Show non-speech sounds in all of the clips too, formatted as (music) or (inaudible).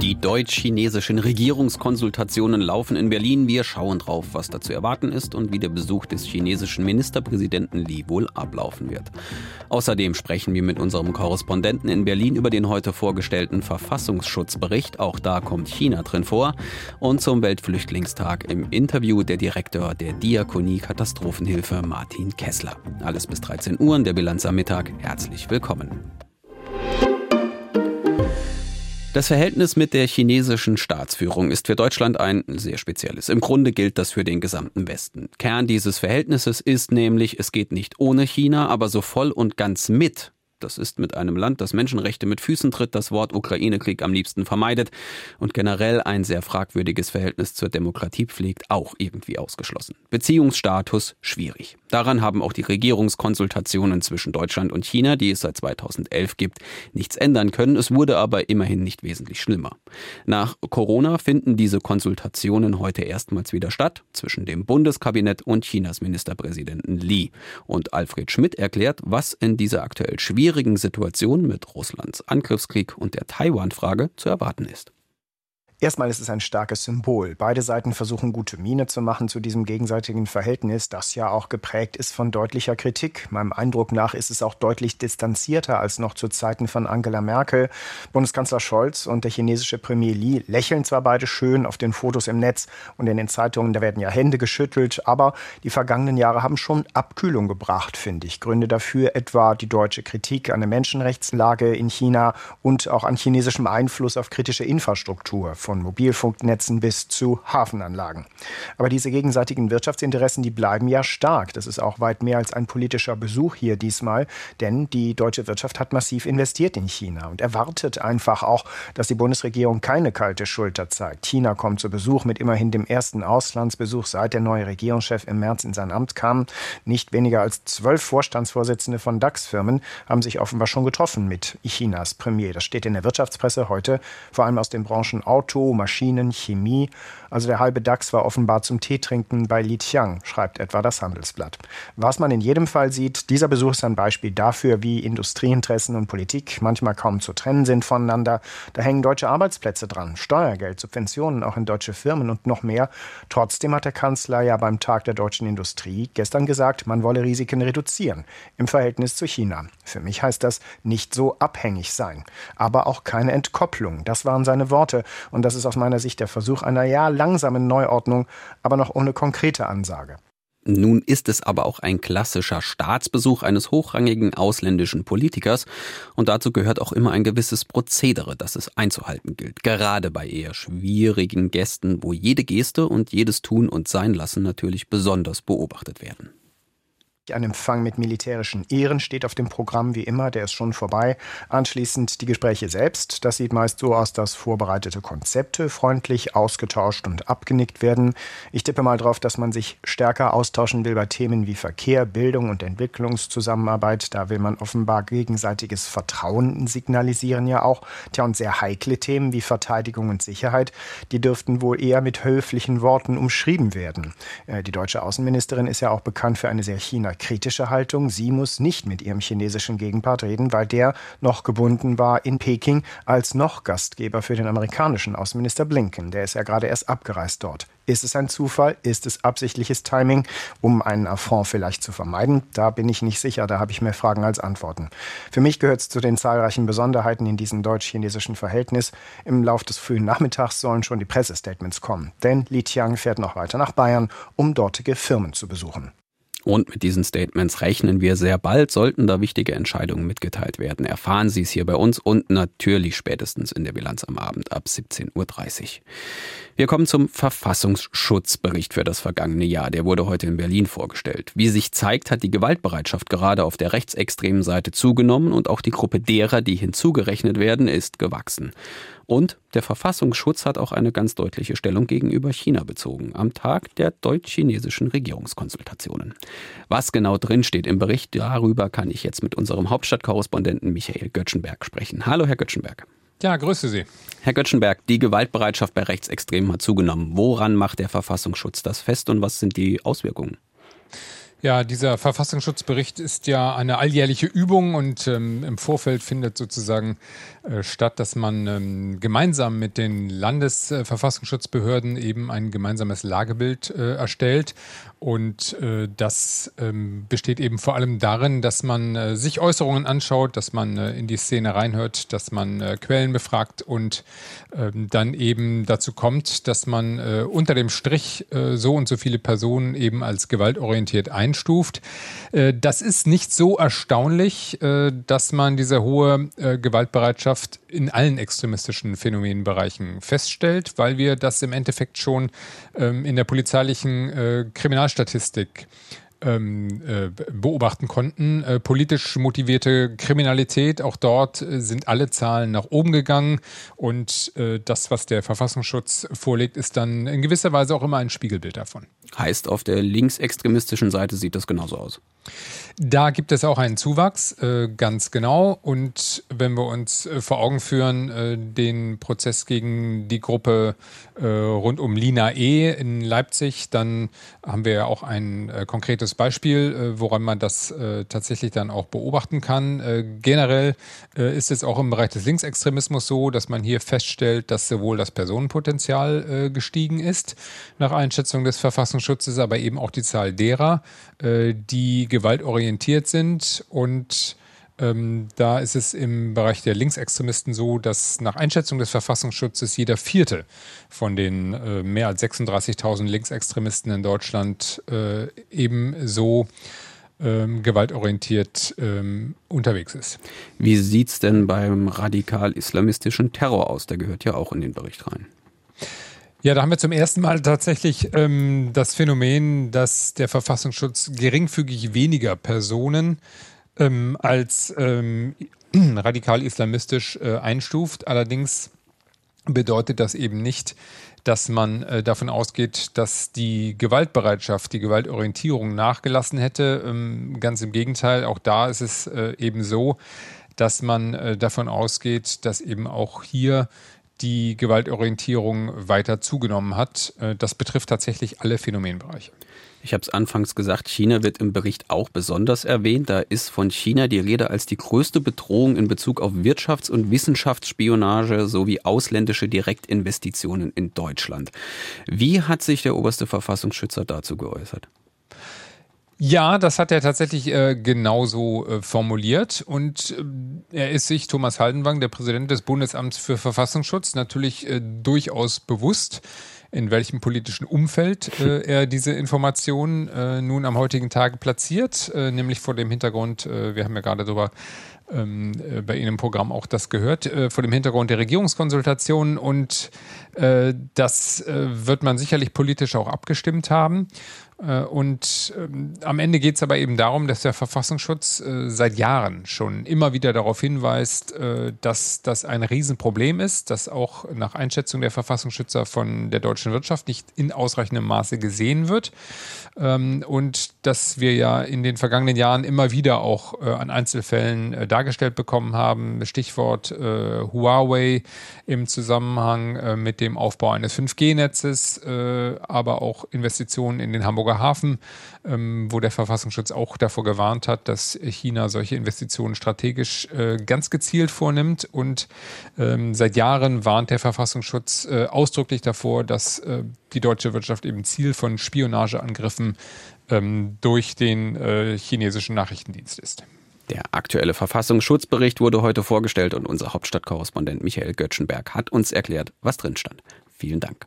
Die deutsch-chinesischen Regierungskonsultationen laufen in Berlin. Wir schauen drauf, was da zu erwarten ist und wie der Besuch des chinesischen Ministerpräsidenten Li wohl ablaufen wird. Außerdem sprechen wir mit unserem Korrespondenten in Berlin über den heute vorgestellten Verfassungsschutzbericht. Auch da kommt China drin vor. Und zum Weltflüchtlingstag im Interview der Direktor der Diakonie Katastrophenhilfe Martin Kessler. Alles bis 13 Uhr in der Bilanz am Mittag. Herzlich willkommen. Das Verhältnis mit der chinesischen Staatsführung ist für Deutschland ein sehr spezielles. Im Grunde gilt das für den gesamten Westen. Kern dieses Verhältnisses ist nämlich, es geht nicht ohne China, aber so voll und ganz mit das ist mit einem Land, das Menschenrechte mit Füßen tritt, das Wort Ukraine-Krieg am liebsten vermeidet und generell ein sehr fragwürdiges Verhältnis zur Demokratie pflegt, auch irgendwie ausgeschlossen. Beziehungsstatus schwierig. Daran haben auch die Regierungskonsultationen zwischen Deutschland und China, die es seit 2011 gibt, nichts ändern können. Es wurde aber immerhin nicht wesentlich schlimmer. Nach Corona finden diese Konsultationen heute erstmals wieder statt zwischen dem Bundeskabinett und Chinas Ministerpräsidenten Li. Und Alfred Schmidt erklärt, was in dieser aktuell schwierigen schwierigen Situation mit Russlands Angriffskrieg und der Taiwan-Frage zu erwarten ist. Erstmal ist es ein starkes Symbol. Beide Seiten versuchen gute Miene zu machen zu diesem gegenseitigen Verhältnis, das ja auch geprägt ist von deutlicher Kritik. Meinem Eindruck nach ist es auch deutlich distanzierter als noch zu Zeiten von Angela Merkel. Bundeskanzler Scholz und der chinesische Premier Li lächeln zwar beide schön auf den Fotos im Netz und in den Zeitungen, da werden ja Hände geschüttelt, aber die vergangenen Jahre haben schon Abkühlung gebracht, finde ich. Gründe dafür etwa die deutsche Kritik an der Menschenrechtslage in China und auch an chinesischem Einfluss auf kritische Infrastruktur von Mobilfunknetzen bis zu Hafenanlagen. Aber diese gegenseitigen Wirtschaftsinteressen, die bleiben ja stark. Das ist auch weit mehr als ein politischer Besuch hier diesmal, denn die deutsche Wirtschaft hat massiv investiert in China und erwartet einfach auch, dass die Bundesregierung keine kalte Schulter zeigt. China kommt zu Besuch mit immerhin dem ersten Auslandsbesuch, seit der neue Regierungschef im März in sein Amt kam. Nicht weniger als zwölf Vorstandsvorsitzende von DAX-Firmen haben sich offenbar schon getroffen mit Chinas Premier. Das steht in der Wirtschaftspresse heute, vor allem aus den Branchen Auto, Maschinen, Chemie. Also der halbe DAX war offenbar zum Teetrinken bei Li Qiang, schreibt etwa das Handelsblatt. Was man in jedem Fall sieht, dieser Besuch ist ein Beispiel dafür, wie Industrieinteressen und Politik manchmal kaum zu trennen sind voneinander. Da hängen deutsche Arbeitsplätze dran, Steuergeld, Subventionen auch in deutsche Firmen und noch mehr. Trotzdem hat der Kanzler ja beim Tag der deutschen Industrie gestern gesagt, man wolle Risiken reduzieren im Verhältnis zu China. Für mich heißt das nicht so abhängig sein, aber auch keine Entkopplung. Das waren seine Worte und das das ist aus meiner Sicht der Versuch einer ja langsamen Neuordnung, aber noch ohne konkrete Ansage. Nun ist es aber auch ein klassischer Staatsbesuch eines hochrangigen ausländischen Politikers und dazu gehört auch immer ein gewisses Prozedere, das es einzuhalten gilt, gerade bei eher schwierigen Gästen, wo jede Geste und jedes Tun und Seinlassen natürlich besonders beobachtet werden. Ein Empfang mit militärischen Ehren steht auf dem Programm wie immer, der ist schon vorbei. Anschließend die Gespräche selbst. Das sieht meist so aus, dass vorbereitete Konzepte freundlich ausgetauscht und abgenickt werden. Ich tippe mal drauf, dass man sich stärker austauschen will bei Themen wie Verkehr, Bildung und Entwicklungszusammenarbeit. Da will man offenbar gegenseitiges Vertrauen signalisieren ja auch. Tja, und sehr heikle Themen wie Verteidigung und Sicherheit, die dürften wohl eher mit höflichen Worten umschrieben werden. Äh, die deutsche Außenministerin ist ja auch bekannt für eine sehr China kritische Haltung. Sie muss nicht mit ihrem chinesischen Gegenpart reden, weil der noch gebunden war in Peking als noch Gastgeber für den amerikanischen Außenminister Blinken. Der ist ja gerade erst abgereist dort. Ist es ein Zufall? Ist es absichtliches Timing, um einen Affront vielleicht zu vermeiden? Da bin ich nicht sicher, da habe ich mehr Fragen als Antworten. Für mich gehört es zu den zahlreichen Besonderheiten in diesem deutsch-chinesischen Verhältnis. Im Lauf des frühen Nachmittags sollen schon die Pressestatements kommen. Denn Li Tiang fährt noch weiter nach Bayern, um dortige Firmen zu besuchen. Und mit diesen Statements rechnen wir sehr bald, sollten da wichtige Entscheidungen mitgeteilt werden. Erfahren Sie es hier bei uns und natürlich spätestens in der Bilanz am Abend ab 17.30 Uhr. Wir kommen zum Verfassungsschutzbericht für das vergangene Jahr. Der wurde heute in Berlin vorgestellt. Wie sich zeigt, hat die Gewaltbereitschaft gerade auf der rechtsextremen Seite zugenommen und auch die Gruppe derer, die hinzugerechnet werden, ist gewachsen. Und der Verfassungsschutz hat auch eine ganz deutliche Stellung gegenüber China bezogen am Tag der deutsch-chinesischen Regierungskonsultationen. Was genau drinsteht im Bericht, darüber kann ich jetzt mit unserem Hauptstadtkorrespondenten Michael Göttschenberg sprechen. Hallo, Herr Göttschenberg. Ja, grüße Sie. Herr Göttschenberg, die Gewaltbereitschaft bei Rechtsextremen hat zugenommen. Woran macht der Verfassungsschutz das fest und was sind die Auswirkungen? Ja, dieser Verfassungsschutzbericht ist ja eine alljährliche Übung und ähm, im Vorfeld findet sozusagen äh, statt, dass man ähm, gemeinsam mit den Landesverfassungsschutzbehörden eben ein gemeinsames Lagebild äh, erstellt. Und äh, das ähm, besteht eben vor allem darin, dass man äh, sich Äußerungen anschaut, dass man äh, in die Szene reinhört, dass man Quellen befragt und ähm, dann eben dazu kommt, dass man unter dem Strich so und so viele Personen eben als gewaltorientiert einstuft. das ist nicht so erstaunlich, dass man diese hohe Gewaltbereitschaft in allen extremistischen Phänomenbereichen feststellt, weil wir das im Endeffekt schon ähm, in der polizeilichen äh, Kriminalstatistik ähm, äh, beobachten konnten. Äh, politisch motivierte Kriminalität, auch dort äh, sind alle Zahlen nach oben gegangen und äh, das, was der Verfassungsschutz vorlegt, ist dann in gewisser Weise auch immer ein Spiegelbild davon. Heißt, auf der linksextremistischen Seite sieht das genauso aus. Da gibt es auch einen Zuwachs, äh, ganz genau. Und wenn wir uns äh, vor Augen führen, äh, den Prozess gegen die Gruppe rund um Lina E. in Leipzig, dann haben wir ja auch ein konkretes Beispiel, woran man das tatsächlich dann auch beobachten kann. generell ist es auch im Bereich des Linksextremismus so, dass man hier feststellt, dass sowohl das Personenpotenzial gestiegen ist, nach Einschätzung des Verfassungsschutzes, aber eben auch die Zahl derer, die gewaltorientiert sind und ähm, da ist es im Bereich der Linksextremisten so, dass nach Einschätzung des Verfassungsschutzes jeder Vierte von den äh, mehr als 36.000 Linksextremisten in Deutschland äh, ebenso ähm, gewaltorientiert ähm, unterwegs ist. Wie sieht es denn beim radikal-islamistischen Terror aus? Der gehört ja auch in den Bericht rein. Ja, da haben wir zum ersten Mal tatsächlich ähm, das Phänomen, dass der Verfassungsschutz geringfügig weniger Personen ähm, als ähm, (clears throat) radikal islamistisch äh, einstuft. Allerdings bedeutet das eben nicht, dass man äh, davon ausgeht, dass die Gewaltbereitschaft, die Gewaltorientierung nachgelassen hätte. Ähm, ganz im Gegenteil, auch da ist es äh, eben so, dass man äh, davon ausgeht, dass eben auch hier die Gewaltorientierung weiter zugenommen hat. Äh, das betrifft tatsächlich alle Phänomenbereiche. Ich habe es anfangs gesagt, China wird im Bericht auch besonders erwähnt. Da ist von China die Rede als die größte Bedrohung in Bezug auf Wirtschafts- und Wissenschaftsspionage sowie ausländische Direktinvestitionen in Deutschland. Wie hat sich der oberste Verfassungsschützer dazu geäußert? Ja, das hat er tatsächlich äh, genauso äh, formuliert. Und äh, er ist sich, Thomas Haldenwang, der Präsident des Bundesamts für Verfassungsschutz, natürlich äh, durchaus bewusst, in welchem politischen Umfeld äh, (laughs) er diese Informationen äh, nun am heutigen Tage platziert, nämlich vor dem Hintergrund, wir haben ja gerade darüber ähm, bei Ihnen im Programm auch das gehört, vor dem Hintergrund der Regierungskonsultationen und das wird man sicherlich politisch auch abgestimmt haben. Äh, und ähm, am Ende geht es aber eben darum, dass der Verfassungsschutz äh, seit Jahren schon immer wieder darauf hinweist, äh, dass das ein Riesenproblem ist, das auch nach Einschätzung der Verfassungsschützer von der deutschen Wirtschaft nicht in ausreichendem Maße gesehen wird. Ähm, und dass wir ja in den vergangenen Jahren immer wieder auch an Einzelfällen dargestellt bekommen haben. Stichwort Huawei im Zusammenhang mit dem Aufbau eines 5G-Netzes, aber auch Investitionen in den Hamburger Hafen, ähm, wo der Verfassungsschutz auch davor gewarnt hat, dass China solche Investitionen strategisch äh, ganz gezielt vornimmt. Und ähm, seit Jahren warnt der Verfassungsschutz äh, ausdrücklich davor, dass äh, die deutsche Wirtschaft eben Ziel von Spionageangriffen ähm, durch den äh, chinesischen Nachrichtendienst ist. Der aktuelle Verfassungsschutzbericht wurde heute vorgestellt und unser Hauptstadtkorrespondent Michael Göttschenberg hat uns erklärt, was drin stand. Vielen Dank.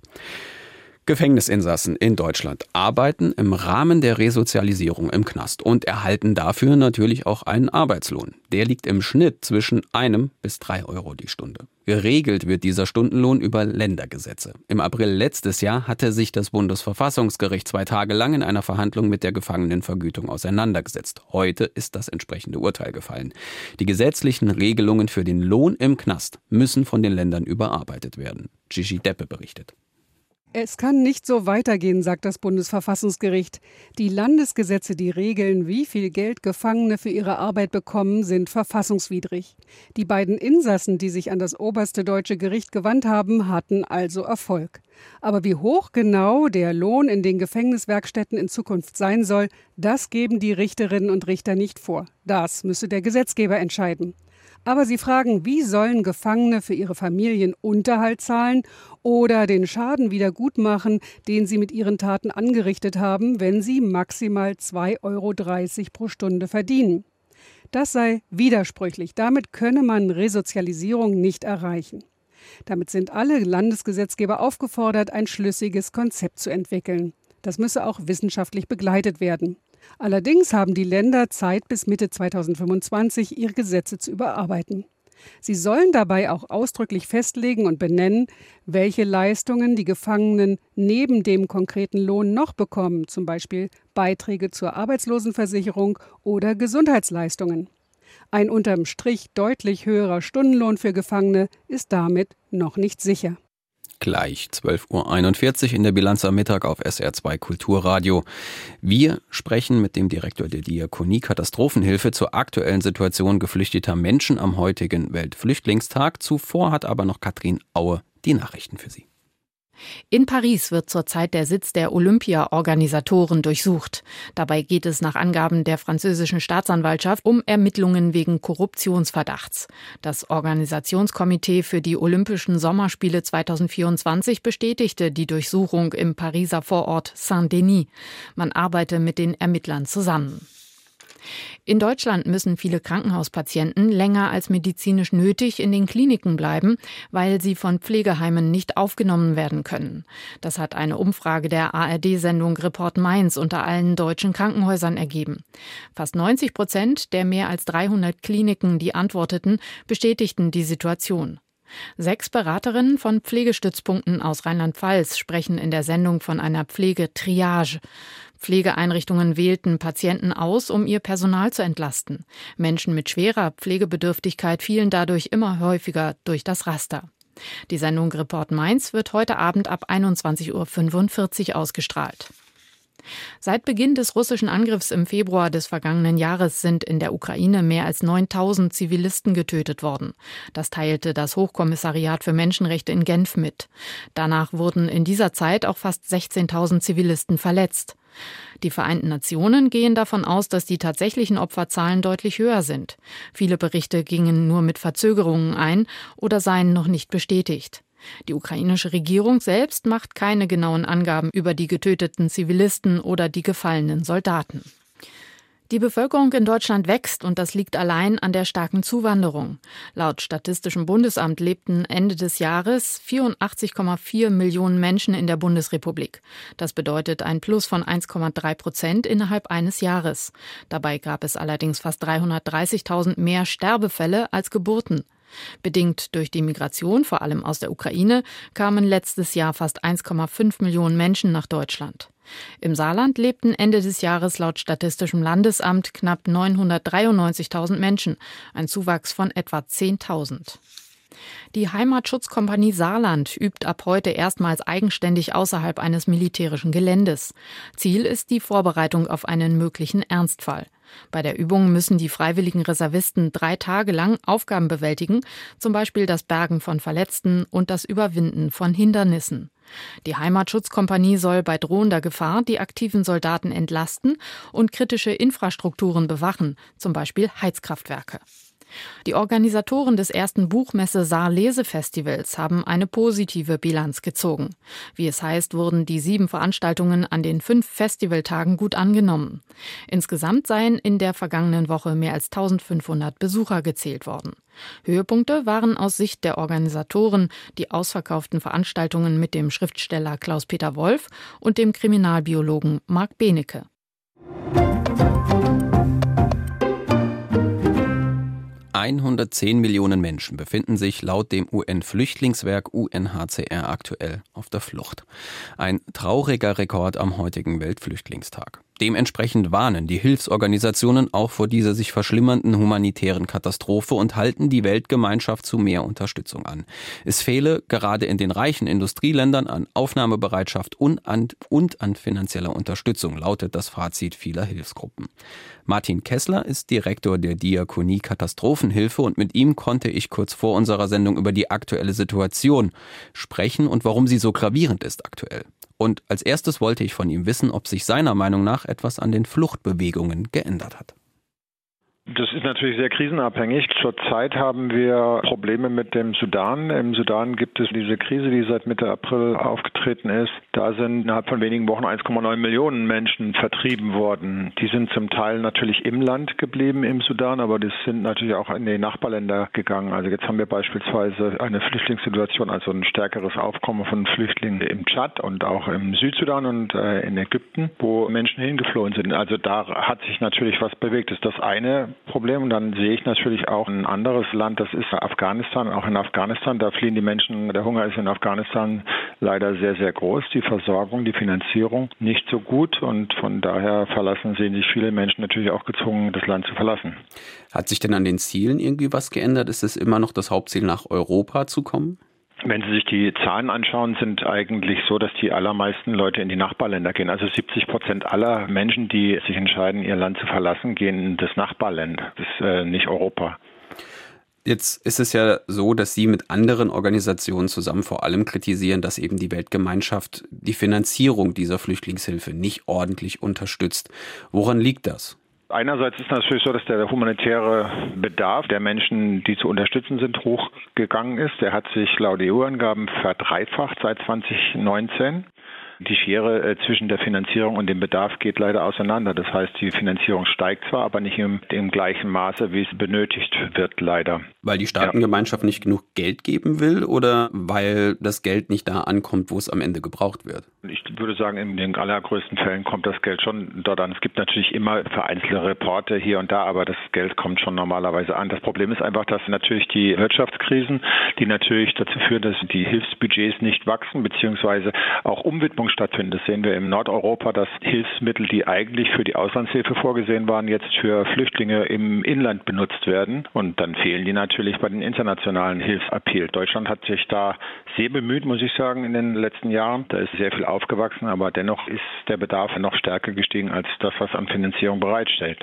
Gefängnisinsassen in Deutschland arbeiten im Rahmen der Resozialisierung im Knast und erhalten dafür natürlich auch einen Arbeitslohn. Der liegt im Schnitt zwischen einem bis drei Euro die Stunde. Geregelt wird dieser Stundenlohn über Ländergesetze. Im April letztes Jahr hatte sich das Bundesverfassungsgericht zwei Tage lang in einer Verhandlung mit der Gefangenenvergütung auseinandergesetzt. Heute ist das entsprechende Urteil gefallen. Die gesetzlichen Regelungen für den Lohn im Knast müssen von den Ländern überarbeitet werden. Gigi Deppe berichtet. Es kann nicht so weitergehen, sagt das Bundesverfassungsgericht. Die Landesgesetze, die regeln, wie viel Geld Gefangene für ihre Arbeit bekommen, sind verfassungswidrig. Die beiden Insassen, die sich an das oberste deutsche Gericht gewandt haben, hatten also Erfolg. Aber wie hoch genau der Lohn in den Gefängniswerkstätten in Zukunft sein soll, das geben die Richterinnen und Richter nicht vor. Das müsse der Gesetzgeber entscheiden. Aber sie fragen, wie sollen Gefangene für ihre Familien Unterhalt zahlen oder den Schaden wieder gut machen, den sie mit ihren Taten angerichtet haben, wenn sie maximal 2,30 Euro pro Stunde verdienen. Das sei widersprüchlich. Damit könne man Resozialisierung nicht erreichen. Damit sind alle Landesgesetzgeber aufgefordert, ein schlüssiges Konzept zu entwickeln. Das müsse auch wissenschaftlich begleitet werden. Allerdings haben die Länder Zeit bis Mitte 2025, ihre Gesetze zu überarbeiten. Sie sollen dabei auch ausdrücklich festlegen und benennen, welche Leistungen die Gefangenen neben dem konkreten Lohn noch bekommen, zum Beispiel Beiträge zur Arbeitslosenversicherung oder Gesundheitsleistungen. Ein unterm Strich deutlich höherer Stundenlohn für Gefangene ist damit noch nicht sicher. Gleich 12.41 Uhr in der Bilanz am Mittag auf SR2 Kulturradio. Wir sprechen mit dem Direktor der Diakonie Katastrophenhilfe zur aktuellen Situation geflüchteter Menschen am heutigen Weltflüchtlingstag. Zuvor hat aber noch Katrin Aue die Nachrichten für Sie. In Paris wird zurzeit der Sitz der Olympia-Organisatoren durchsucht. Dabei geht es nach Angaben der französischen Staatsanwaltschaft um Ermittlungen wegen Korruptionsverdachts. Das Organisationskomitee für die Olympischen Sommerspiele 2024 bestätigte die Durchsuchung im Pariser Vorort Saint-Denis. Man arbeite mit den Ermittlern zusammen. In Deutschland müssen viele Krankenhauspatienten länger als medizinisch nötig in den Kliniken bleiben, weil sie von Pflegeheimen nicht aufgenommen werden können. Das hat eine Umfrage der ARD-Sendung Report Mainz unter allen deutschen Krankenhäusern ergeben. Fast 90 Prozent der mehr als 300 Kliniken, die antworteten, bestätigten die Situation. Sechs Beraterinnen von Pflegestützpunkten aus Rheinland-Pfalz sprechen in der Sendung von einer Pflegetriage. Pflegeeinrichtungen wählten Patienten aus, um ihr Personal zu entlasten. Menschen mit schwerer Pflegebedürftigkeit fielen dadurch immer häufiger durch das Raster. Die Sendung Report Mainz wird heute Abend ab 21.45 Uhr ausgestrahlt. Seit Beginn des russischen Angriffs im Februar des vergangenen Jahres sind in der Ukraine mehr als 9000 Zivilisten getötet worden. Das teilte das Hochkommissariat für Menschenrechte in Genf mit. Danach wurden in dieser Zeit auch fast 16.000 Zivilisten verletzt. Die Vereinten Nationen gehen davon aus, dass die tatsächlichen Opferzahlen deutlich höher sind. Viele Berichte gingen nur mit Verzögerungen ein oder seien noch nicht bestätigt. Die ukrainische Regierung selbst macht keine genauen Angaben über die getöteten Zivilisten oder die gefallenen Soldaten. Die Bevölkerung in Deutschland wächst und das liegt allein an der starken Zuwanderung. Laut Statistischem Bundesamt lebten Ende des Jahres 84,4 Millionen Menschen in der Bundesrepublik. Das bedeutet ein Plus von 1,3 Prozent innerhalb eines Jahres. Dabei gab es allerdings fast 330.000 mehr Sterbefälle als Geburten. Bedingt durch die Migration, vor allem aus der Ukraine, kamen letztes Jahr fast 1,5 Millionen Menschen nach Deutschland. Im Saarland lebten Ende des Jahres laut Statistischem Landesamt knapp 993.000 Menschen, ein Zuwachs von etwa 10.000. Die Heimatschutzkompanie Saarland übt ab heute erstmals eigenständig außerhalb eines militärischen Geländes. Ziel ist die Vorbereitung auf einen möglichen Ernstfall. Bei der Übung müssen die freiwilligen Reservisten drei Tage lang Aufgaben bewältigen, zum Beispiel das Bergen von Verletzten und das Überwinden von Hindernissen. Die Heimatschutzkompanie soll bei drohender Gefahr die aktiven Soldaten entlasten und kritische Infrastrukturen bewachen, zum Beispiel Heizkraftwerke. Die Organisatoren des ersten Buchmesse Saar Lesefestivals haben eine positive Bilanz gezogen. Wie es heißt, wurden die sieben Veranstaltungen an den fünf Festivaltagen gut angenommen. Insgesamt seien in der vergangenen Woche mehr als 1500 Besucher gezählt worden. Höhepunkte waren aus Sicht der Organisatoren die ausverkauften Veranstaltungen mit dem Schriftsteller Klaus-Peter Wolf und dem Kriminalbiologen Marc Benecke. 110 Millionen Menschen befinden sich laut dem UN-Flüchtlingswerk UNHCR aktuell auf der Flucht. Ein trauriger Rekord am heutigen Weltflüchtlingstag. Dementsprechend warnen die Hilfsorganisationen auch vor dieser sich verschlimmernden humanitären Katastrophe und halten die Weltgemeinschaft zu mehr Unterstützung an. Es fehle gerade in den reichen Industrieländern an Aufnahmebereitschaft und an, und an finanzieller Unterstützung, lautet das Fazit vieler Hilfsgruppen. Martin Kessler ist Direktor der Diakonie Katastrophenhilfe und mit ihm konnte ich kurz vor unserer Sendung über die aktuelle Situation sprechen und warum sie so gravierend ist aktuell. Und als erstes wollte ich von ihm wissen, ob sich seiner Meinung nach etwas an den Fluchtbewegungen geändert hat. Das ist natürlich sehr krisenabhängig. Zurzeit haben wir Probleme mit dem Sudan. Im Sudan gibt es diese Krise, die seit Mitte April aufgetreten ist. Da sind innerhalb von wenigen Wochen 1,9 Millionen Menschen vertrieben worden. Die sind zum Teil natürlich im Land geblieben im Sudan, aber die sind natürlich auch in die Nachbarländer gegangen. Also jetzt haben wir beispielsweise eine Flüchtlingssituation, also ein stärkeres Aufkommen von Flüchtlingen im Tschad und auch im Südsudan und äh, in Ägypten, wo Menschen hingeflohen sind. Also da hat sich natürlich was bewegt. Das ist das eine. Problem. Und dann sehe ich natürlich auch ein anderes Land, das ist Afghanistan. Auch in Afghanistan, da fliehen die Menschen, der Hunger ist in Afghanistan leider sehr, sehr groß. Die Versorgung, die Finanzierung nicht so gut und von daher verlassen sehen sich viele Menschen natürlich auch gezwungen, das Land zu verlassen. Hat sich denn an den Zielen irgendwie was geändert? Ist es immer noch das Hauptziel, nach Europa zu kommen? Wenn Sie sich die Zahlen anschauen, sind eigentlich so, dass die allermeisten Leute in die Nachbarländer gehen. Also 70 Prozent aller Menschen, die sich entscheiden, ihr Land zu verlassen, gehen in das Nachbarland. Das äh, nicht Europa. Jetzt ist es ja so, dass Sie mit anderen Organisationen zusammen vor allem kritisieren, dass eben die Weltgemeinschaft die Finanzierung dieser Flüchtlingshilfe nicht ordentlich unterstützt. Woran liegt das? Einerseits ist natürlich so, dass der humanitäre Bedarf der Menschen, die zu unterstützen sind, hochgegangen ist. Der hat sich laut EU-Angaben verdreifacht seit 2019. Die Schere äh, zwischen der Finanzierung und dem Bedarf geht leider auseinander. Das heißt, die Finanzierung steigt zwar, aber nicht im, im gleichen Maße, wie es benötigt wird, leider. Weil die Staatengemeinschaft ja. nicht genug Geld geben will oder weil das Geld nicht da ankommt, wo es am Ende gebraucht wird? Ich würde sagen, in den allergrößten Fällen kommt das Geld schon dort an. Es gibt natürlich immer vereinzelte Reporte hier und da, aber das Geld kommt schon normalerweise an. Das Problem ist einfach, dass natürlich die Wirtschaftskrisen, die natürlich dazu führen, dass die Hilfsbudgets nicht wachsen, beziehungsweise auch Umwidmung stattfinden. Das sehen wir in Nordeuropa, dass Hilfsmittel, die eigentlich für die Auslandshilfe vorgesehen waren, jetzt für Flüchtlinge im Inland benutzt werden. Und dann fehlen die natürlich bei den internationalen Hilfsappeal. Deutschland hat sich da sehr bemüht, muss ich sagen, in den letzten Jahren. Da ist sehr viel aufgewachsen, aber dennoch ist der Bedarf noch stärker gestiegen als das, was an Finanzierung bereitstellt.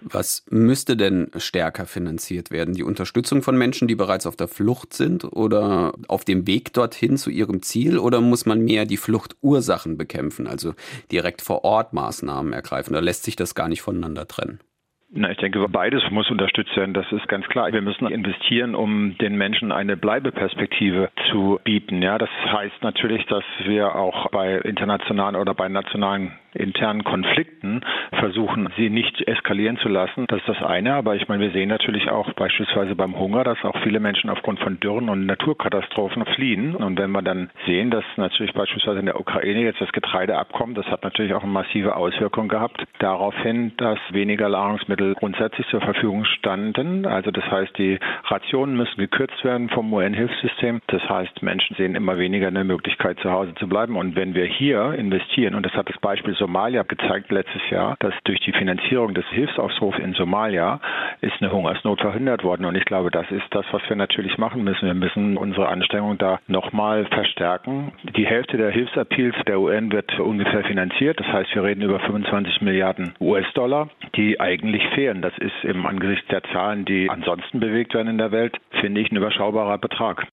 Was müsste denn stärker finanziert werden? Die Unterstützung von Menschen, die bereits auf der Flucht sind oder auf dem Weg dorthin zu ihrem Ziel? Oder muss man mehr die Fluchtursachen bekämpfen, also direkt vor Ort Maßnahmen ergreifen? Da lässt sich das gar nicht voneinander trennen. Na, ich denke, beides muss unterstützt werden. Das ist ganz klar. Wir müssen investieren, um den Menschen eine Bleibeperspektive zu bieten. Ja, das heißt natürlich, dass wir auch bei internationalen oder bei nationalen internen Konflikten versuchen, sie nicht eskalieren zu lassen. Das ist das eine. Aber ich meine, wir sehen natürlich auch beispielsweise beim Hunger, dass auch viele Menschen aufgrund von Dürren und Naturkatastrophen fliehen. Und wenn wir dann sehen, dass natürlich beispielsweise in der Ukraine jetzt das Getreide abkommt, das hat natürlich auch eine massive Auswirkung gehabt daraufhin, dass weniger Nahrungsmittel grundsätzlich zur Verfügung standen. Also das heißt, die Rationen müssen gekürzt werden vom UN-Hilfssystem. Das heißt, Menschen sehen immer weniger eine Möglichkeit, zu Hause zu bleiben. Und wenn wir hier investieren, und das hat das Beispiel Somalia gezeigt letztes Jahr, dass durch die Finanzierung des Hilfsaufrufs in Somalia ist eine Hungersnot verhindert worden. Und ich glaube, das ist das, was wir natürlich machen müssen. Wir müssen unsere Anstrengungen da nochmal verstärken. Die Hälfte der Hilfsappeals der UN wird ungefähr finanziert. Das heißt, wir reden über 25 Milliarden US-Dollar, die eigentlich fehlen. Das ist im Angesicht der Zahlen, die ansonsten bewegt werden in der Welt, finde ich ein überschaubarer Betrag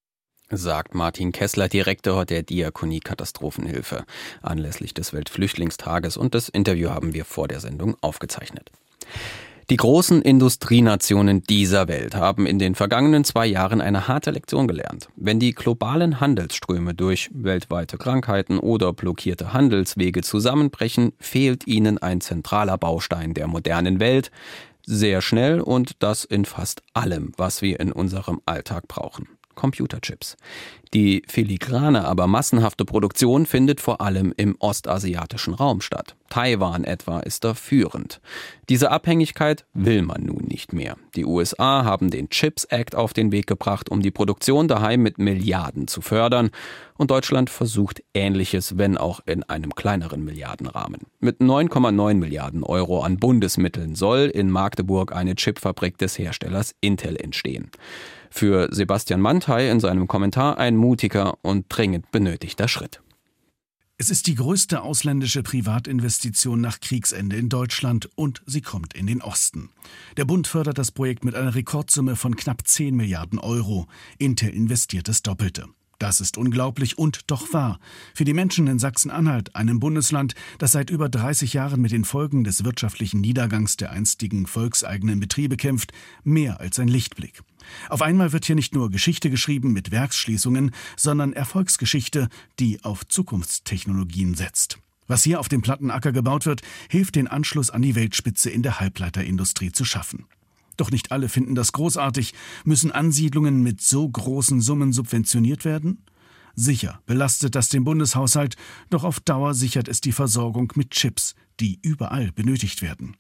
sagt Martin Kessler, Direktor der Diakonie Katastrophenhilfe, anlässlich des Weltflüchtlingstages und das Interview haben wir vor der Sendung aufgezeichnet. Die großen Industrienationen dieser Welt haben in den vergangenen zwei Jahren eine harte Lektion gelernt. Wenn die globalen Handelsströme durch weltweite Krankheiten oder blockierte Handelswege zusammenbrechen, fehlt ihnen ein zentraler Baustein der modernen Welt, sehr schnell und das in fast allem, was wir in unserem Alltag brauchen. Computerchips. Die filigrane, aber massenhafte Produktion findet vor allem im ostasiatischen Raum statt. Taiwan etwa ist da führend. Diese Abhängigkeit will man nun nicht mehr. Die USA haben den Chips Act auf den Weg gebracht, um die Produktion daheim mit Milliarden zu fördern. Und Deutschland versucht Ähnliches, wenn auch in einem kleineren Milliardenrahmen. Mit 9,9 Milliarden Euro an Bundesmitteln soll in Magdeburg eine Chipfabrik des Herstellers Intel entstehen. Für Sebastian Mantei in seinem Kommentar ein mutiger und dringend benötigter Schritt. Es ist die größte ausländische Privatinvestition nach Kriegsende in Deutschland und sie kommt in den Osten. Der Bund fördert das Projekt mit einer Rekordsumme von knapp 10 Milliarden Euro. Intel investiert das Doppelte. Das ist unglaublich und doch wahr. Für die Menschen in Sachsen-Anhalt, einem Bundesland, das seit über 30 Jahren mit den Folgen des wirtschaftlichen Niedergangs der einstigen volkseigenen Betriebe kämpft, mehr als ein Lichtblick. Auf einmal wird hier nicht nur Geschichte geschrieben mit Werksschließungen, sondern Erfolgsgeschichte, die auf Zukunftstechnologien setzt. Was hier auf dem Plattenacker gebaut wird, hilft den Anschluss an die Weltspitze in der Halbleiterindustrie zu schaffen. Doch nicht alle finden das großartig. Müssen Ansiedlungen mit so großen Summen subventioniert werden? Sicher belastet das den Bundeshaushalt, doch auf Dauer sichert es die Versorgung mit Chips, die überall benötigt werden.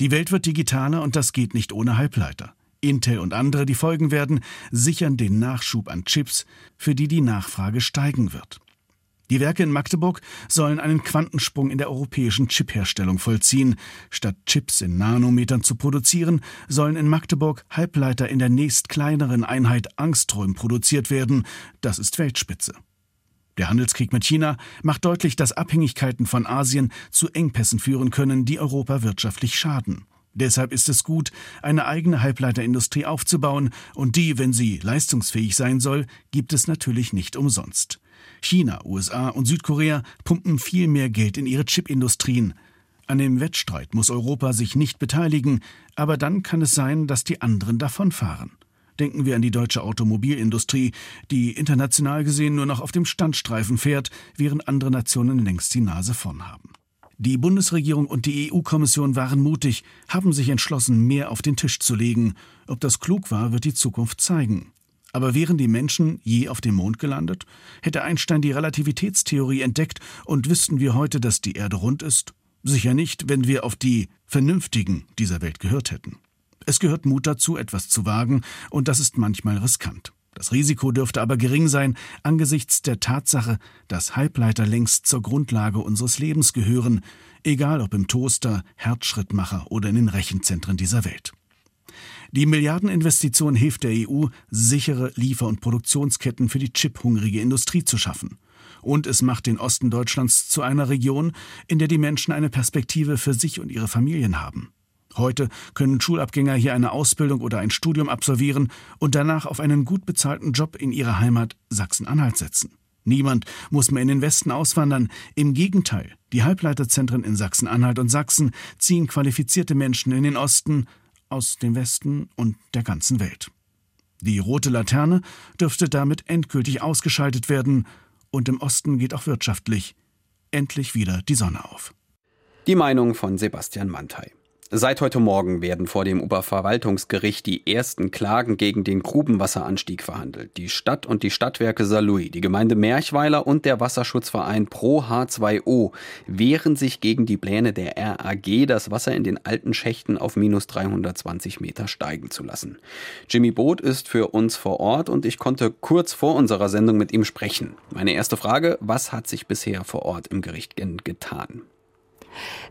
Die Welt wird digitaler und das geht nicht ohne Halbleiter. Intel und andere, die folgen werden, sichern den Nachschub an Chips, für die die Nachfrage steigen wird. Die Werke in Magdeburg sollen einen Quantensprung in der europäischen Chipherstellung vollziehen. Statt Chips in Nanometern zu produzieren, sollen in Magdeburg Halbleiter in der nächst kleineren Einheit Angstrom produziert werden. Das ist Weltspitze. Der Handelskrieg mit China macht deutlich, dass Abhängigkeiten von Asien zu Engpässen führen können, die Europa wirtschaftlich schaden. Deshalb ist es gut, eine eigene Halbleiterindustrie aufzubauen, und die, wenn sie leistungsfähig sein soll, gibt es natürlich nicht umsonst. China, USA und Südkorea pumpen viel mehr Geld in ihre Chipindustrien. An dem Wettstreit muss Europa sich nicht beteiligen, aber dann kann es sein, dass die anderen davonfahren. Denken wir an die deutsche Automobilindustrie, die international gesehen nur noch auf dem Standstreifen fährt, während andere Nationen längst die Nase vorn haben. Die Bundesregierung und die EU-Kommission waren mutig, haben sich entschlossen, mehr auf den Tisch zu legen. Ob das klug war, wird die Zukunft zeigen. Aber wären die Menschen je auf dem Mond gelandet? Hätte Einstein die Relativitätstheorie entdeckt und wüssten wir heute, dass die Erde rund ist? Sicher nicht, wenn wir auf die Vernünftigen dieser Welt gehört hätten. Es gehört Mut dazu, etwas zu wagen, und das ist manchmal riskant. Das Risiko dürfte aber gering sein angesichts der Tatsache, dass Halbleiter längst zur Grundlage unseres Lebens gehören, egal ob im Toaster, Herzschrittmacher oder in den Rechenzentren dieser Welt. Die Milliardeninvestition hilft der EU, sichere Liefer- und Produktionsketten für die chiphungrige Industrie zu schaffen. Und es macht den Osten Deutschlands zu einer Region, in der die Menschen eine Perspektive für sich und ihre Familien haben. Heute können Schulabgänger hier eine Ausbildung oder ein Studium absolvieren und danach auf einen gut bezahlten Job in ihrer Heimat Sachsen-Anhalt setzen. Niemand muss mehr in den Westen auswandern. Im Gegenteil, die Halbleiterzentren in Sachsen-Anhalt und Sachsen ziehen qualifizierte Menschen in den Osten, aus dem Westen und der ganzen Welt. Die rote Laterne dürfte damit endgültig ausgeschaltet werden und im Osten geht auch wirtschaftlich endlich wieder die Sonne auf. Die Meinung von Sebastian Mantei. Seit heute Morgen werden vor dem Oberverwaltungsgericht die ersten Klagen gegen den Grubenwasseranstieg verhandelt. Die Stadt und die Stadtwerke Saarlouis, die Gemeinde Merchweiler und der Wasserschutzverein Pro H2O wehren sich gegen die Pläne der RAG, das Wasser in den alten Schächten auf minus 320 Meter steigen zu lassen. Jimmy Boot ist für uns vor Ort und ich konnte kurz vor unserer Sendung mit ihm sprechen. Meine erste Frage, was hat sich bisher vor Ort im Gericht getan?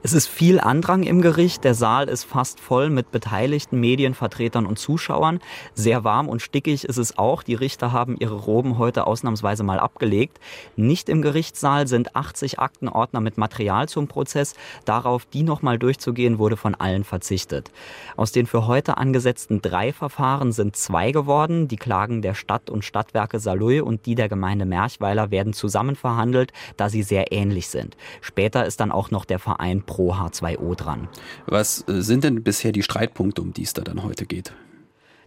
Es ist viel Andrang im Gericht. Der Saal ist fast voll mit beteiligten Medienvertretern und Zuschauern. Sehr warm und stickig ist es auch. Die Richter haben ihre Roben heute ausnahmsweise mal abgelegt. Nicht im Gerichtssaal sind 80 Aktenordner mit Material zum Prozess. Darauf, die nochmal durchzugehen, wurde von allen verzichtet. Aus den für heute angesetzten drei Verfahren sind zwei geworden. Die Klagen der Stadt und Stadtwerke Saarlouis und die der Gemeinde Merchweiler werden zusammen verhandelt, da sie sehr ähnlich sind. Später ist dann auch noch der Verein Verein pro H2O dran. Was äh, sind denn bisher die Streitpunkte, um die es da dann heute geht?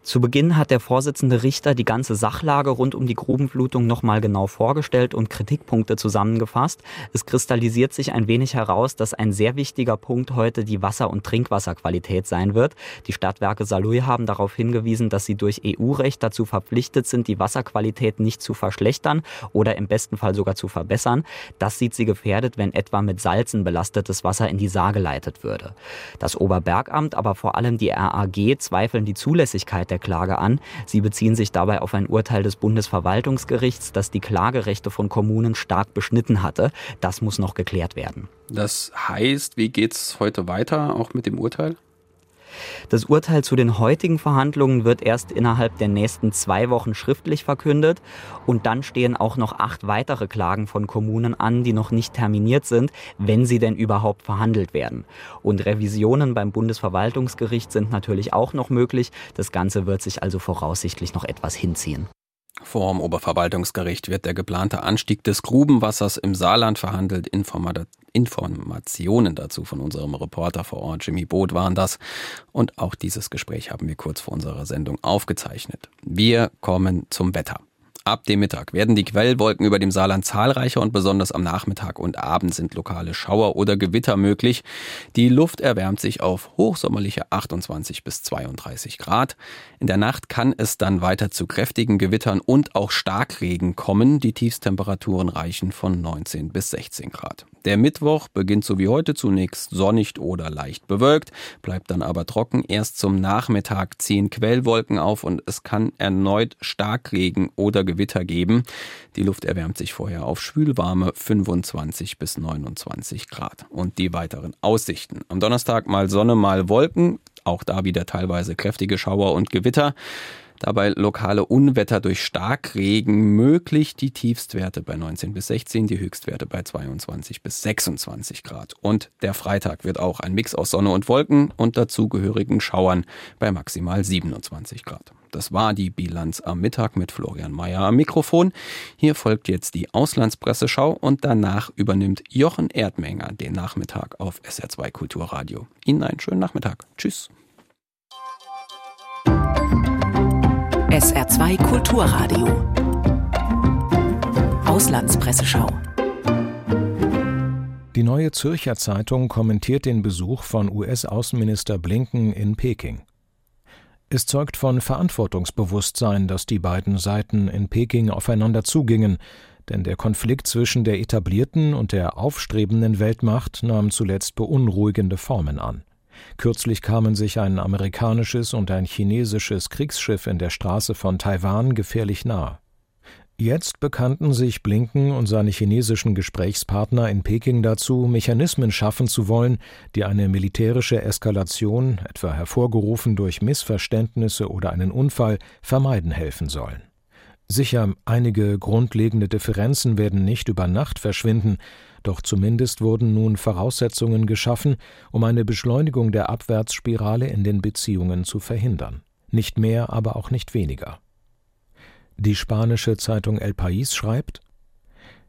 Zu Beginn hat der Vorsitzende Richter die ganze Sachlage rund um die Grubenflutung nochmal genau vorgestellt und Kritikpunkte zusammengefasst. Es kristallisiert sich ein wenig heraus, dass ein sehr wichtiger Punkt heute die Wasser- und Trinkwasserqualität sein wird. Die Stadtwerke Saarlouis haben darauf hingewiesen, dass sie durch EU-Recht dazu verpflichtet sind, die Wasserqualität nicht zu verschlechtern oder im besten Fall sogar zu verbessern. Das sieht sie gefährdet, wenn etwa mit Salzen belastetes Wasser in die Saar geleitet würde. Das Oberbergamt, aber vor allem die RAG zweifeln die Zulässigkeit der der Klage an. Sie beziehen sich dabei auf ein Urteil des Bundesverwaltungsgerichts, das die Klagerechte von Kommunen stark beschnitten hatte. Das muss noch geklärt werden. Das heißt, wie geht es heute weiter, auch mit dem Urteil? Das Urteil zu den heutigen Verhandlungen wird erst innerhalb der nächsten zwei Wochen schriftlich verkündet und dann stehen auch noch acht weitere Klagen von Kommunen an, die noch nicht terminiert sind, wenn sie denn überhaupt verhandelt werden. Und Revisionen beim Bundesverwaltungsgericht sind natürlich auch noch möglich. Das Ganze wird sich also voraussichtlich noch etwas hinziehen. Vor dem Oberverwaltungsgericht wird der geplante Anstieg des Grubenwassers im Saarland verhandelt. Informationen dazu von unserem Reporter vor Ort, Jimmy Boot, waren das. Und auch dieses Gespräch haben wir kurz vor unserer Sendung aufgezeichnet. Wir kommen zum Wetter. Ab dem Mittag werden die Quellwolken über dem Saarland zahlreicher und besonders am Nachmittag und Abend sind lokale Schauer oder Gewitter möglich. Die Luft erwärmt sich auf hochsommerliche 28 bis 32 Grad. In der Nacht kann es dann weiter zu kräftigen Gewittern und auch Starkregen kommen. Die Tiefstemperaturen reichen von 19 bis 16 Grad. Der Mittwoch beginnt so wie heute zunächst sonnig oder leicht bewölkt, bleibt dann aber trocken. Erst zum Nachmittag ziehen Quellwolken auf und es kann erneut Starkregen oder Gewitter geben. Die Luft erwärmt sich vorher auf schwülwarme 25 bis 29 Grad. Und die weiteren Aussichten. Am Donnerstag mal Sonne, mal Wolken. Auch da wieder teilweise kräftige Schauer und Gewitter. Dabei lokale Unwetter durch Starkregen möglich. Die Tiefstwerte bei 19 bis 16, die Höchstwerte bei 22 bis 26 Grad. Und der Freitag wird auch ein Mix aus Sonne und Wolken und dazugehörigen Schauern bei maximal 27 Grad. Das war die Bilanz am Mittag mit Florian Mayer am Mikrofon. Hier folgt jetzt die Auslandspresseschau und danach übernimmt Jochen Erdmenger den Nachmittag auf SR2 Kulturradio. Ihnen einen schönen Nachmittag. Tschüss. SR2 Kulturradio. Auslandspresseschau. Die Neue Zürcher Zeitung kommentiert den Besuch von US-Außenminister Blinken in Peking. Es zeugt von Verantwortungsbewusstsein, dass die beiden Seiten in Peking aufeinander zugingen, denn der Konflikt zwischen der etablierten und der aufstrebenden Weltmacht nahm zuletzt beunruhigende Formen an. Kürzlich kamen sich ein amerikanisches und ein chinesisches Kriegsschiff in der Straße von Taiwan gefährlich nahe. Jetzt bekannten sich Blinken und seine chinesischen Gesprächspartner in Peking dazu, Mechanismen schaffen zu wollen, die eine militärische Eskalation, etwa hervorgerufen durch Missverständnisse oder einen Unfall, vermeiden helfen sollen. Sicher, einige grundlegende Differenzen werden nicht über Nacht verschwinden, doch zumindest wurden nun Voraussetzungen geschaffen, um eine Beschleunigung der Abwärtsspirale in den Beziehungen zu verhindern. Nicht mehr, aber auch nicht weniger. Die spanische Zeitung El País schreibt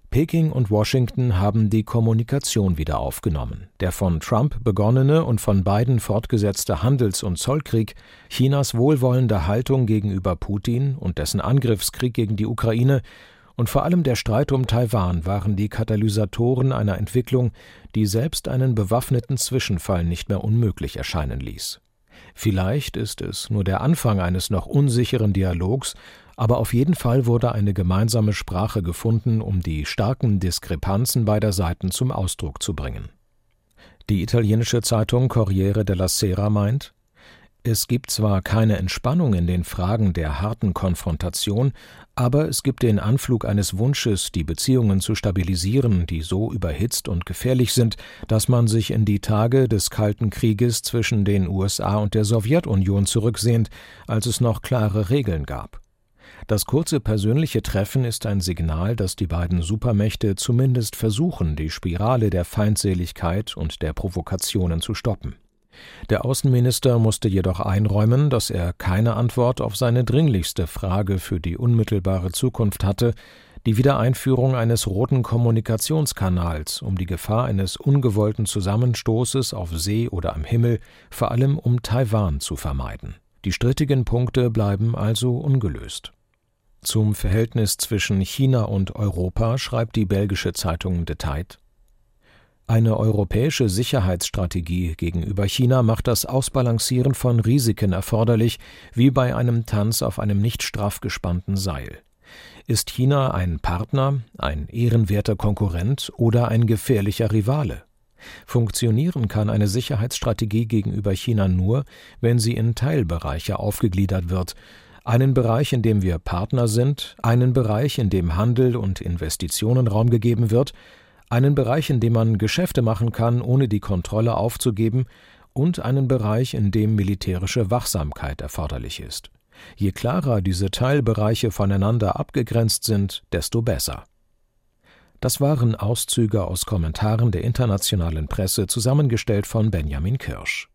Peking und Washington haben die Kommunikation wieder aufgenommen. Der von Trump begonnene und von beiden fortgesetzte Handels- und Zollkrieg, Chinas wohlwollende Haltung gegenüber Putin und dessen Angriffskrieg gegen die Ukraine und vor allem der Streit um Taiwan waren die Katalysatoren einer Entwicklung, die selbst einen bewaffneten Zwischenfall nicht mehr unmöglich erscheinen ließ. Vielleicht ist es nur der Anfang eines noch unsicheren Dialogs, aber auf jeden Fall wurde eine gemeinsame Sprache gefunden, um die starken Diskrepanzen beider Seiten zum Ausdruck zu bringen. Die italienische Zeitung Corriere della Sera meint, es gibt zwar keine Entspannung in den Fragen der harten Konfrontation, aber es gibt den Anflug eines Wunsches, die Beziehungen zu stabilisieren, die so überhitzt und gefährlich sind, dass man sich in die Tage des Kalten Krieges zwischen den USA und der Sowjetunion zurücksehnt, als es noch klare Regeln gab. Das kurze persönliche Treffen ist ein Signal, dass die beiden Supermächte zumindest versuchen, die Spirale der Feindseligkeit und der Provokationen zu stoppen. Der Außenminister musste jedoch einräumen, dass er keine Antwort auf seine dringlichste Frage für die unmittelbare Zukunft hatte, die Wiedereinführung eines roten Kommunikationskanals, um die Gefahr eines ungewollten Zusammenstoßes auf See oder am Himmel, vor allem um Taiwan zu vermeiden. Die strittigen Punkte bleiben also ungelöst. Zum Verhältnis zwischen China und Europa schreibt die belgische Zeitung De Tijd eine europäische Sicherheitsstrategie gegenüber China macht das Ausbalancieren von Risiken erforderlich, wie bei einem Tanz auf einem nicht straff gespannten Seil. Ist China ein Partner, ein ehrenwerter Konkurrent oder ein gefährlicher Rivale? Funktionieren kann eine Sicherheitsstrategie gegenüber China nur, wenn sie in Teilbereiche aufgegliedert wird, einen Bereich, in dem wir Partner sind, einen Bereich, in dem Handel und Investitionen Raum gegeben wird, einen Bereich, in dem man Geschäfte machen kann, ohne die Kontrolle aufzugeben, und einen Bereich, in dem militärische Wachsamkeit erforderlich ist. Je klarer diese Teilbereiche voneinander abgegrenzt sind, desto besser. Das waren Auszüge aus Kommentaren der internationalen Presse, zusammengestellt von Benjamin Kirsch.